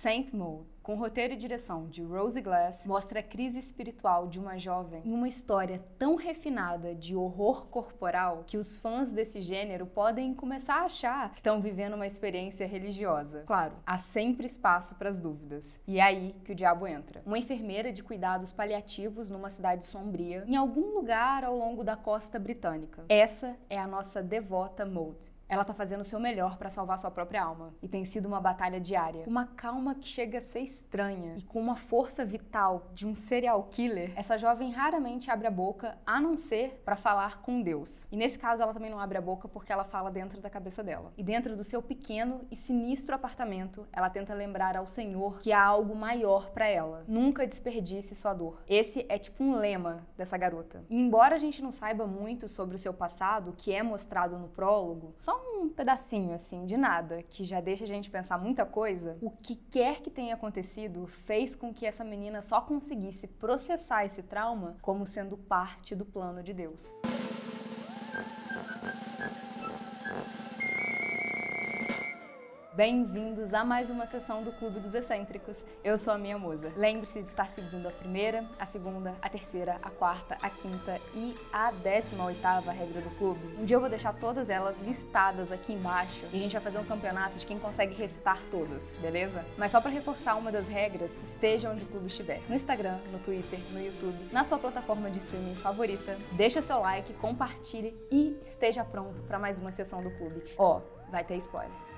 Saint Maud com roteiro e direção de Rose Glass, mostra a crise espiritual de uma jovem em uma história tão refinada de horror corporal que os fãs desse gênero podem começar a achar que estão vivendo uma experiência religiosa. Claro, há sempre espaço para as dúvidas. E é aí que o diabo entra. Uma enfermeira de cuidados paliativos numa cidade sombria, em algum lugar ao longo da costa britânica. Essa é a nossa devota Maud. Ela tá fazendo o seu melhor para salvar sua própria alma. E tem sido uma batalha diária. Uma calma que chega a ser estranha e com uma força vital de um serial killer, essa jovem raramente abre a boca a não ser para falar com Deus. E nesse caso ela também não abre a boca porque ela fala dentro da cabeça dela. E dentro do seu pequeno e sinistro apartamento, ela tenta lembrar ao Senhor que há algo maior para ela. Nunca desperdice sua dor. Esse é tipo um lema dessa garota. E embora a gente não saiba muito sobre o seu passado, que é mostrado no prólogo, só um pedacinho assim de nada, que já deixa a gente pensar muita coisa, o que quer que tenha acontecido fez com que essa menina só conseguisse processar esse trauma como sendo parte do plano de Deus. Bem-vindos a mais uma sessão do Clube dos Excêntricos. Eu sou a minha musa. Lembre-se de estar seguindo a primeira, a segunda, a terceira, a quarta, a quinta e a décima oitava regra do clube. Um dia eu vou deixar todas elas listadas aqui embaixo e a gente vai fazer um campeonato de quem consegue recitar todas, beleza? Mas só para reforçar uma das regras, esteja onde o clube estiver. No Instagram, no Twitter, no YouTube, na sua plataforma de streaming favorita. Deixa seu like, compartilhe e esteja pronto para mais uma sessão do clube. Ó, oh, vai ter spoiler.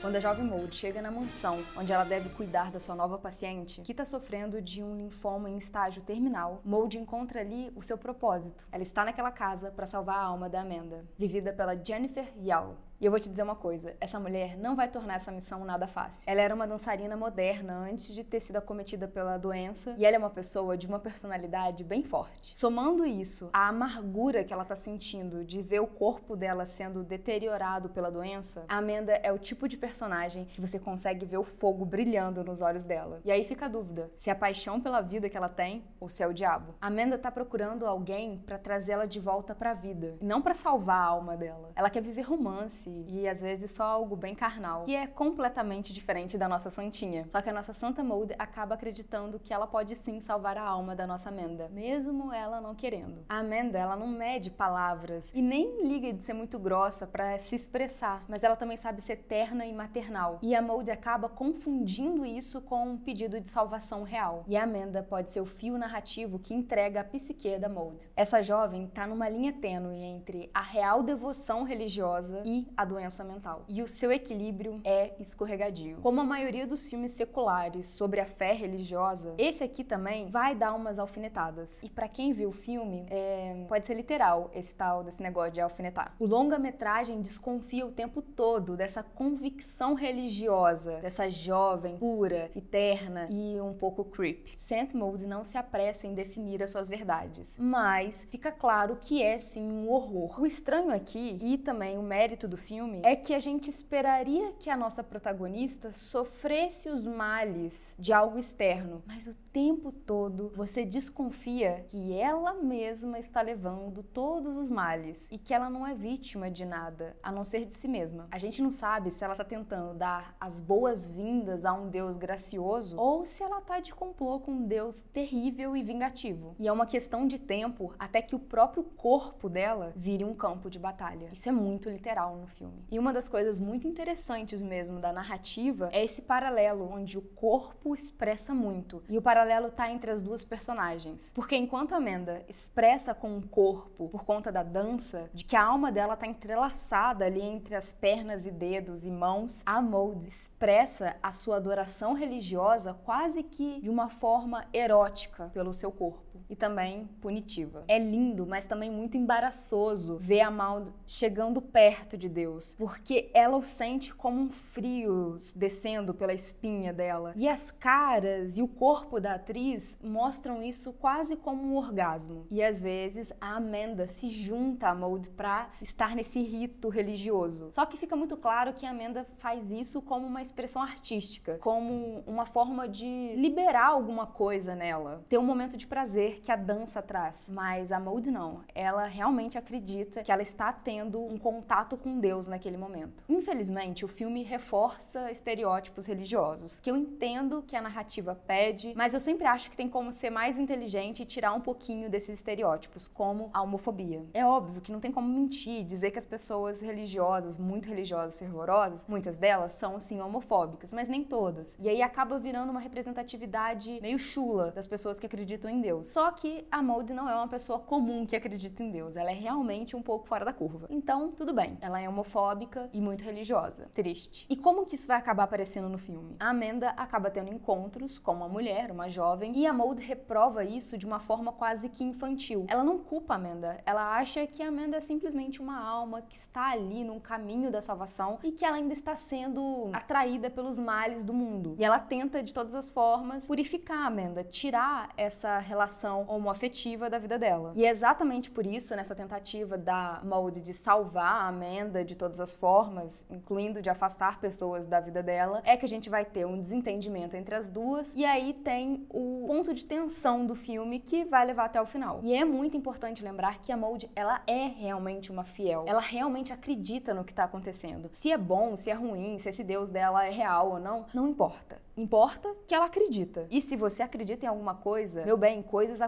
Quando a jovem Maud chega na mansão onde ela deve cuidar da sua nova paciente, que está sofrendo de um linfoma em estágio terminal, Maud encontra ali o seu propósito. Ela está naquela casa para salvar a alma da Amanda, vivida pela Jennifer Yao. E eu vou te dizer uma coisa: essa mulher não vai tornar essa missão nada fácil. Ela era uma dançarina moderna antes de ter sido acometida pela doença, e ela é uma pessoa de uma personalidade bem forte. Somando isso à amargura que ela tá sentindo de ver o corpo dela sendo deteriorado pela doença, a Amanda é o tipo de personagem que você consegue ver o fogo brilhando nos olhos dela. E aí fica a dúvida: se é a paixão pela vida que ela tem ou se é o diabo. A Amanda tá procurando alguém para trazê-la de volta para a vida, não para salvar a alma dela. Ela quer viver romance e às vezes só algo bem carnal, e é completamente diferente da nossa santinha. Só que a nossa Santa Mold acaba acreditando que ela pode sim salvar a alma da nossa Amanda, mesmo ela não querendo. A Amanda, ela não mede palavras e nem liga de ser muito grossa para se expressar, mas ela também sabe ser terna e maternal. E a Mold acaba confundindo isso com um pedido de salvação real. E a Amanda pode ser o fio narrativo que entrega a psique da Mold. Essa jovem tá numa linha tênue entre a real devoção religiosa e a doença mental. E o seu equilíbrio é escorregadio. Como a maioria dos filmes seculares sobre a fé religiosa, esse aqui também vai dar umas alfinetadas. E para quem viu o filme, é... pode ser literal esse tal desse negócio de alfinetar. O longa-metragem desconfia o tempo todo dessa convicção religiosa, dessa jovem, pura, eterna e um pouco creep. Saint Maud não se apressa em definir as suas verdades, mas fica claro que é sim um horror. O estranho aqui, e também o mérito do filme é que a gente esperaria que a nossa protagonista sofresse os males de algo externo, mas o tempo todo você desconfia que ela mesma está levando todos os males e que ela não é vítima de nada, a não ser de si mesma. A gente não sabe se ela está tentando dar as boas-vindas a um Deus gracioso ou se ela está de complô com um Deus terrível e vingativo. E é uma questão de tempo até que o próprio corpo dela vire um campo de batalha. Isso é muito literal no filme. E uma das coisas muito interessantes mesmo da narrativa é esse paralelo onde o corpo expressa muito. E o paralelo tá entre as duas personagens. Porque enquanto Amanda expressa com o corpo por conta da dança, de que a alma dela tá entrelaçada ali entre as pernas e dedos e mãos, a Maud expressa a sua adoração religiosa quase que de uma forma erótica pelo seu corpo e também punitiva. É lindo, mas também muito embaraçoso ver a Mal chegando perto de Deus, porque ela o sente como um frio descendo pela espinha dela. E as caras e o corpo da atriz mostram isso quase como um orgasmo. E às vezes a Amanda se junta a Maud para estar nesse rito religioso. Só que fica muito claro que a Amanda faz isso como uma expressão artística, como uma forma de liberar alguma coisa nela, ter um momento de prazer que a dança traz. Mas a Maud não. Ela realmente acredita que ela está tendo um contato com Deus naquele momento. Infelizmente, o filme reforça estereótipos religiosos, que eu entendo que a narrativa pede, mas eu sempre acho que tem como ser mais inteligente e tirar um pouquinho desses estereótipos, como a homofobia. É óbvio que não tem como mentir, dizer que as pessoas religiosas, muito religiosas, fervorosas, muitas delas são sim homofóbicas, mas nem todas. E aí acaba virando uma representatividade meio chula das pessoas que acreditam em Deus. Só que a Maud não é uma pessoa comum que acredita em Deus, ela é realmente um pouco fora da curva. Então, tudo bem, ela é homofóbica e muito religiosa. Triste. E como que isso vai acabar aparecendo no filme? A Amanda acaba tendo encontros com uma mulher, uma jovem, e a Maud reprova isso de uma forma quase que infantil. Ela não culpa a Amanda, ela acha que a Amanda é simplesmente uma alma que está ali num caminho da salvação e que ela ainda está sendo atraída pelos males do mundo. E ela tenta de todas as formas purificar a Amanda, tirar essa relação homoafetiva da vida dela. E é exatamente por isso, nessa tentativa da Maud de salvar a Amanda de todas as formas, incluindo de afastar pessoas da vida dela, é que a gente vai ter um desentendimento entre as duas e aí tem o ponto de tensão do filme que vai levar até o final. E é muito importante lembrar que a Maud, ela é realmente uma fiel. Ela realmente acredita no que está acontecendo. Se é bom, se é ruim, se esse Deus dela é real ou não, não importa. Importa que ela acredita. E se você acredita em alguma coisa, meu bem, coisas acontecem.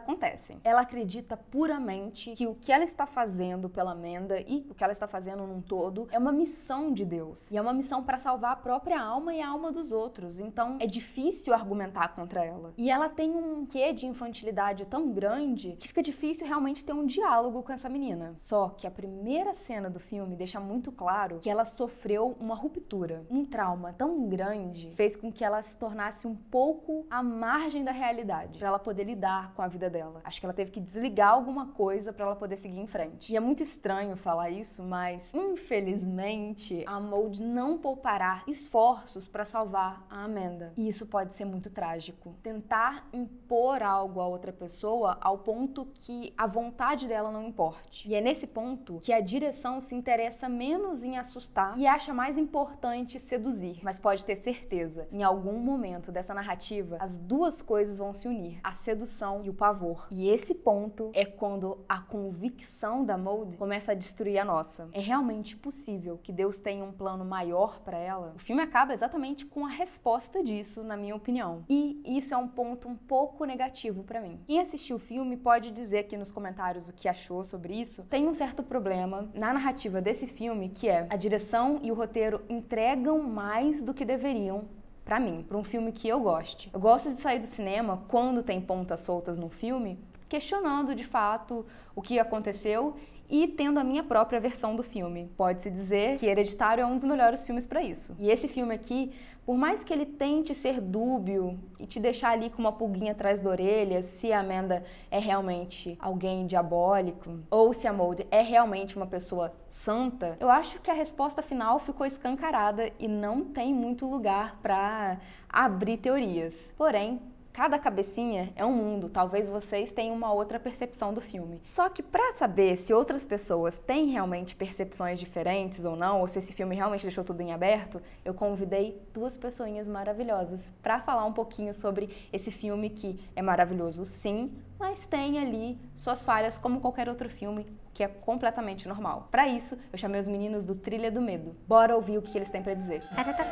Ela acredita puramente que o que ela está fazendo pela Amanda e o que ela está fazendo num todo é uma missão de Deus. E é uma missão para salvar a própria alma e a alma dos outros. Então é difícil argumentar contra ela. E ela tem um quê de infantilidade tão grande que fica difícil realmente ter um diálogo com essa menina. Só que a primeira cena do filme deixa muito claro que ela sofreu uma ruptura, um trauma tão grande fez com que ela se tornasse um pouco à margem da realidade, para ela poder lidar com a vida dela. Acho que ela teve que desligar alguma coisa para ela poder seguir em frente. E é muito estranho falar isso, mas infelizmente a Maud não poupará esforços para salvar a Amanda. E isso pode ser muito trágico. Tentar impor algo a outra pessoa ao ponto que a vontade dela não importe. E é nesse ponto que a direção se interessa menos em assustar e acha mais importante seduzir. Mas pode ter certeza, em algum momento dessa narrativa, as duas coisas vão se unir: a sedução e o pavor. E esse ponto é quando a convicção da Maud começa a destruir a nossa. É realmente possível que Deus tenha um plano maior para ela? O filme acaba exatamente com a resposta disso, na minha opinião. E isso é um ponto um pouco negativo para mim. Quem assistiu o filme pode dizer aqui nos comentários o que achou sobre isso. Tem um certo problema na narrativa desse filme que é a direção e o roteiro entregam mais do que deveriam para mim, para um filme que eu goste. Eu gosto de sair do cinema quando tem pontas soltas no filme, questionando de fato o que aconteceu e tendo a minha própria versão do filme. Pode-se dizer que Hereditário é um dos melhores filmes para isso. E esse filme aqui, por mais que ele tente ser dúbio e te deixar ali com uma pulguinha atrás da orelha, se a Amanda é realmente alguém diabólico ou se a Mold é realmente uma pessoa santa, eu acho que a resposta final ficou escancarada e não tem muito lugar para abrir teorias. Porém, Cada cabecinha é um mundo, talvez vocês tenham uma outra percepção do filme. Só que para saber se outras pessoas têm realmente percepções diferentes ou não, ou se esse filme realmente deixou tudo em aberto, eu convidei duas pessoinhas maravilhosas para falar um pouquinho sobre esse filme que é maravilhoso sim, mas tem ali suas falhas como qualquer outro filme que é completamente normal. Para isso, eu chamei os meninos do Trilha do Medo. Bora ouvir o que eles têm para dizer. Tá, tá, tá,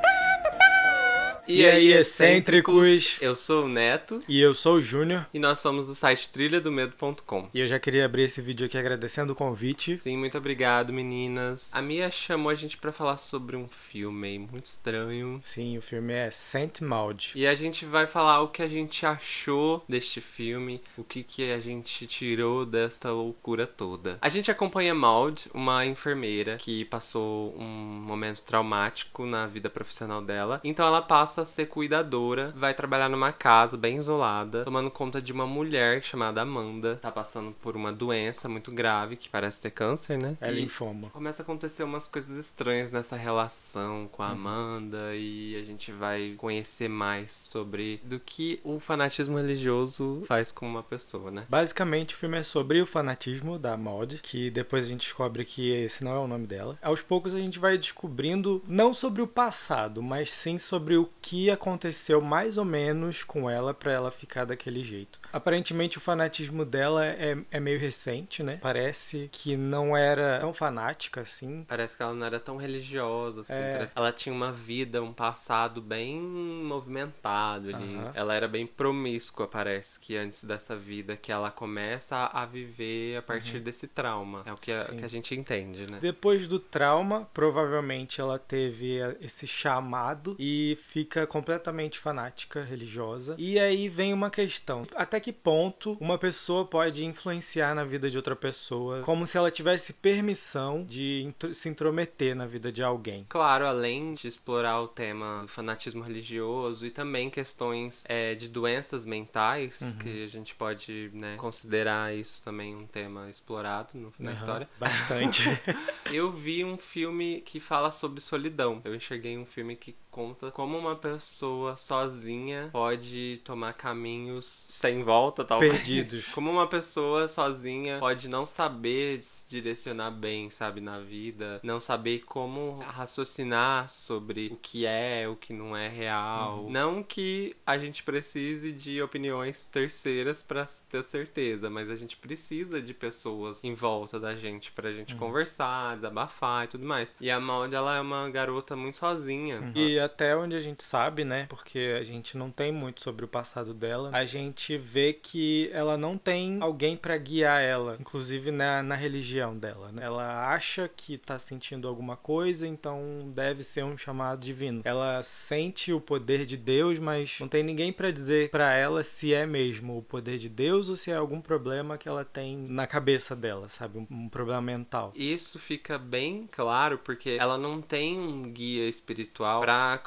e aí, excêntricos? Eu sou o Neto. E eu sou o Júnior. E nós somos do site trilhadomedo.com. E eu já queria abrir esse vídeo aqui agradecendo o convite. Sim, muito obrigado, meninas. A Mia chamou a gente para falar sobre um filme muito estranho. Sim, o filme é Saint Maud. E a gente vai falar o que a gente achou deste filme, o que, que a gente tirou desta loucura toda. A gente acompanha Maud, uma enfermeira que passou um momento traumático na vida profissional dela. Então ela passa passa a ser cuidadora, vai trabalhar numa casa bem isolada, tomando conta de uma mulher chamada Amanda. Tá passando por uma doença muito grave, que parece ser câncer, né? É E linfoma. Começa a acontecer umas coisas estranhas nessa relação com a Amanda e a gente vai conhecer mais sobre do que o fanatismo religioso faz com uma pessoa, né? Basicamente, o filme é sobre o fanatismo da Maud, que depois a gente descobre que esse não é o nome dela. Aos poucos a gente vai descobrindo não sobre o passado, mas sim sobre o que aconteceu mais ou menos com ela pra ela ficar daquele jeito. Aparentemente o fanatismo dela é, é meio recente, né? Parece que não era tão fanática assim. Parece que ela não era tão religiosa, assim. É. Parece que ela tinha uma vida, um passado bem movimentado ali. Aham. Ela era bem promíscua, parece que antes dessa vida que ela começa a viver a partir desse trauma. É o que a, que a gente entende, né? Depois do trauma, provavelmente ela teve eh, esse chamado e fica completamente fanática religiosa. E aí vem uma questão: até que ponto uma pessoa pode influenciar na vida de outra pessoa, como se ela tivesse permissão de se intrometer na vida de alguém? Claro, além de explorar o tema do fanatismo religioso e também questões é, de doenças mentais, Uhum. que a gente pode né, considerar isso também um tema explorado no- na Aham, história. Bastante. Eu vi um filme que fala sobre solidão. Eu enxerguei um filme que conta como uma pessoa sozinha pode tomar caminhos sem volta, talvez. Perdidos. Como uma pessoa sozinha pode não saber se direcionar bem, sabe, na vida, não saber como raciocinar sobre o que é, o que não é real. Não que a gente precise de opiniões terceiras pra ter certeza, mas a gente precisa de pessoas em volta da gente pra gente conversar, desabafar e tudo mais. E a Maud, ela é uma garota muito sozinha. E até onde a gente sabe, né? Porque a gente não tem muito sobre o passado dela. A gente vê que ela não tem alguém pra guiar ela, inclusive na, na religião dela. Né? Ela acha que tá sentindo alguma coisa, então deve ser um chamado divino. Ela sente o poder de Deus, mas não tem ninguém pra dizer pra ela se é mesmo o poder de Deus ou se é algum problema que ela tem na cabeça dela, sabe? Um, um problema mental. Isso fica bem claro porque ela não tem um guia espiritual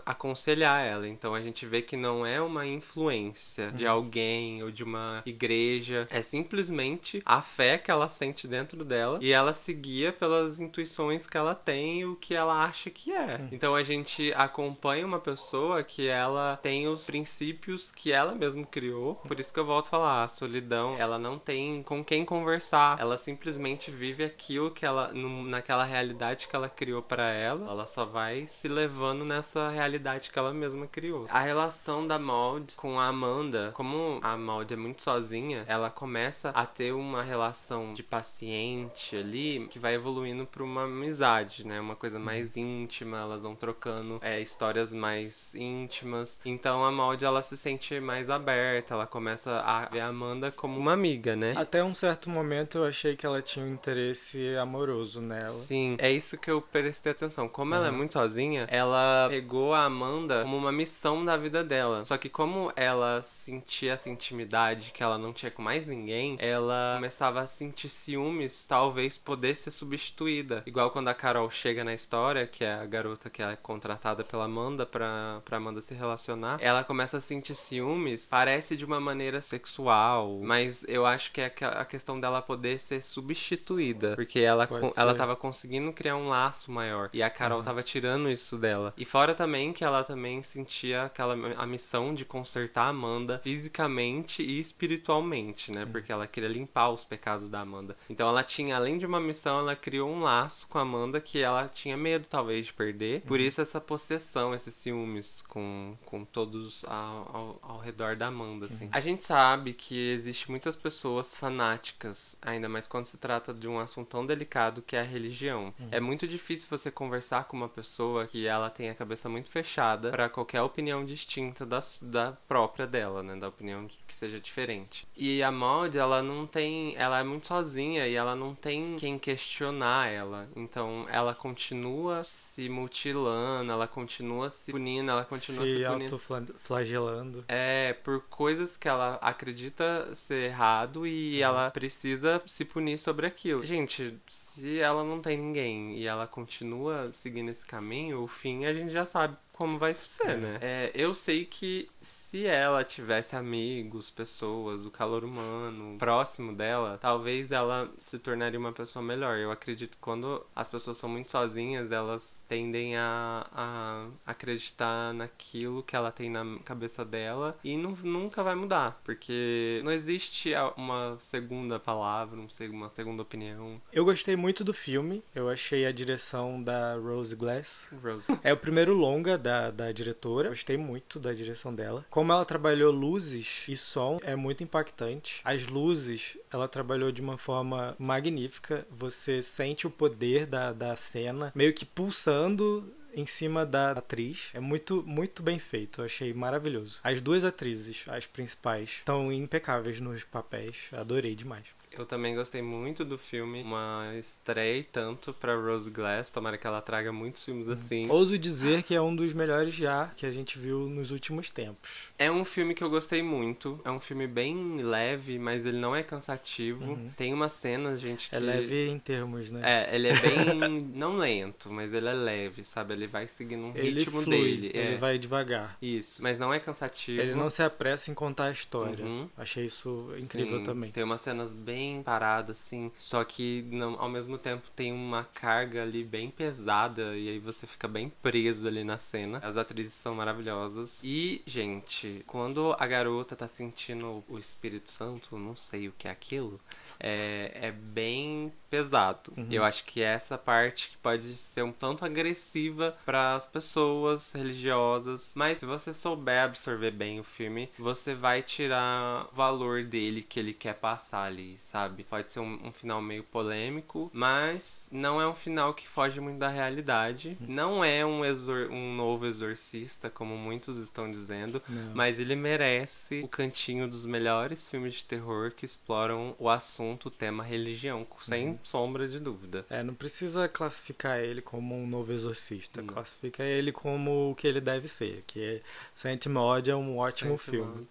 aconselhar ela. Então a gente vê que não é uma influência de alguém ou de uma igreja. É simplesmente a fé que ela sente dentro dela e ela se guia pelas intuições que ela tem e o que ela acha que é. Então a gente acompanha uma pessoa que ela tem os princípios que ela mesma criou. Por isso que eu volto a falar, a solidão, ela não tem com quem conversar. Ela simplesmente vive aquilo que ela naquela realidade que ela criou pra ela. Ela só vai se levando nessa realidade que ela mesma criou. A relação da Maud com a Amanda, como a Maud é muito sozinha, ela começa a ter uma relação de paciente ali que vai evoluindo pra uma amizade, né? Uma coisa mais íntima, elas vão trocando é, histórias mais íntimas. Então a Maud ela se sente mais aberta, ela começa a ver a Amanda como uma amiga, né? Até um certo momento eu achei que ela tinha um interesse amoroso nela. Sim, é isso que eu prestei atenção. Como ela é muito sozinha, ela pegou a Amanda como uma missão da vida dela. Só que como ela sentia essa intimidade que ela não tinha com mais ninguém, ela começava a sentir ciúmes, talvez poder ser substituída. Igual quando a Carol chega na história, que é a garota que é contratada pela Amanda pra, pra Amanda se relacionar, ela começa a sentir ciúmes, parece de uma maneira sexual, mas eu acho que é a questão dela poder ser substituída, porque ela, Pode ela ser. tava conseguindo criar um laço maior, e a Carol tava tirando isso dela. E fora também que ela também sentia aquela a missão de consertar a Amanda fisicamente e espiritualmente, né? Porque ela queria limpar os pecados da Amanda. Então ela tinha, além de uma missão, ela criou um laço com a Amanda que ela tinha medo, talvez, de perder. Por isso essa possessão, esses ciúmes com, com todos ao, ao, ao redor da Amanda, assim. A gente sabe que existe muitas pessoas fanáticas, ainda mais quando se trata de um assunto tão delicado que é a religião. É muito difícil você conversar com uma pessoa que ela tem a cabeça muito fechada para qualquer opinião distinta da, da própria dela, né? Da opinião que seja diferente. E a Maud, ela não tem. Ela é muito sozinha e ela não tem quem questionar ela. Então ela continua se mutilando, ela continua se punindo, ela continua se, se punindo. autoflagelando. É, por coisas que ela acredita ser errado e ela precisa se punir sobre aquilo. Gente, se ela não tem ninguém e ela continua seguindo esse caminho, o fim a gente já sabe I'm como vai ser, né? É, eu sei que se ela tivesse amigos, pessoas, o calor humano próximo dela, talvez ela se tornaria uma pessoa melhor. Eu acredito que quando as pessoas são muito sozinhas, elas tendem a, a acreditar naquilo que ela tem na cabeça dela e não, nunca vai mudar, porque não existe uma segunda palavra, uma segunda opinião. Eu gostei muito do filme, eu achei a direção da Rose Glass. Rose. É o primeiro longa da, da diretora, gostei muito da direção dela. Como ela trabalhou luzes e som, é muito impactante. As luzes, ela trabalhou de uma forma magnífica, você sente o poder da, da cena, meio que pulsando em cima da atriz. É muito, muito bem feito. Eu achei maravilhoso. As duas atrizes, as principais, estão impecáveis nos papéis. Adorei demais. Eu também gostei muito do filme, uma estreia tanto para Rose Glass, tomara que ela traga muitos filmes uhum. assim. Ouso dizer que é um dos melhores já que a gente viu nos últimos tempos. É um filme que eu gostei muito, é um filme bem leve, mas ele não é cansativo. Uhum. Tem umas cenas, gente, é que... É leve em termos, né? É, ele é bem, não lento, mas ele é leve, sabe? Ele vai seguindo um ele ritmo flui, dele. Ele é. vai devagar. Isso, mas não é cansativo. Ele não se apressa em contar a história. Uhum. Achei isso incrível Sim, também. Tem umas cenas bem bem parada, assim. Só que não, ao mesmo tempo tem uma carga ali bem pesada e aí você fica bem preso ali na cena. As atrizes são maravilhosas. E, gente, quando a garota tá sentindo o Espírito Santo, não sei o que é aquilo, é, é bem pesado. Uhum. Eu acho que essa parte que pode ser um tanto agressiva para as pessoas religiosas, mas se você souber absorver bem o filme, você vai tirar o valor dele que ele quer passar ali, sabe? Pode ser um, um final meio polêmico, mas não é um final que foge muito da realidade. Não é um, exor um novo exorcista, como muitos estão dizendo, não. mas ele merece o cantinho dos melhores filmes de terror que exploram o assunto, o tema religião, sem uhum sombra de dúvida. É, não precisa classificar ele como um novo exorcista. Não. Classifica ele como o que ele deve ser, que é Saint Maud é um ótimo Saint filme. Maud.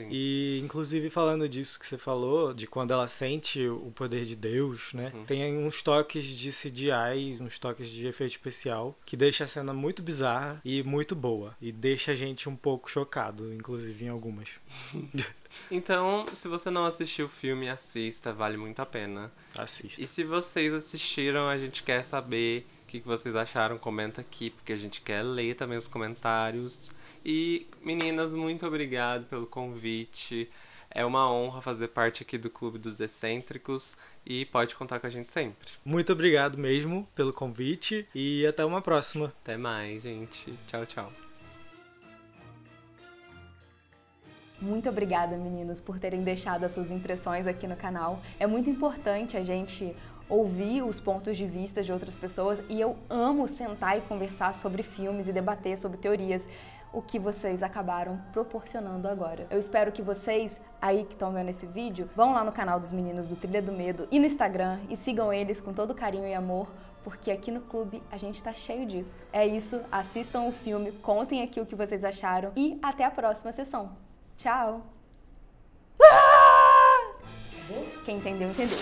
Sim. E, inclusive, falando disso que você falou, de quando ela sente o poder de Deus, né? Uhum. Tem uns toques de CGI, uns toques de efeito especial, que deixa a cena muito bizarra e muito boa. E deixa a gente um pouco chocado, inclusive, em algumas. então, se você não assistiu o filme, assista, vale muito a pena. Assista. E se vocês assistiram, a gente quer saber o que vocês acharam. Comenta aqui, porque a gente quer ler também os comentários. E meninas, muito obrigado pelo convite. É uma honra fazer parte aqui do Clube dos Excêntricos e pode contar com a gente sempre. Muito obrigado mesmo pelo convite e até uma próxima. Até mais, gente. Tchau, tchau. Muito obrigada, meninos, por terem deixado as suas impressões aqui no canal. É muito importante a gente ouvir os pontos de vista de outras pessoas e eu amo sentar e conversar sobre filmes e debater sobre teorias o que vocês acabaram proporcionando agora. Eu espero que vocês aí que estão vendo esse vídeo vão lá no canal dos meninos do Trilha do Medo e no Instagram e sigam eles com todo carinho e amor, porque aqui no clube a gente tá cheio disso. É isso, assistam o filme, contem aqui o que vocês acharam e até a próxima sessão. Tchau! Quem entendeu, entendeu.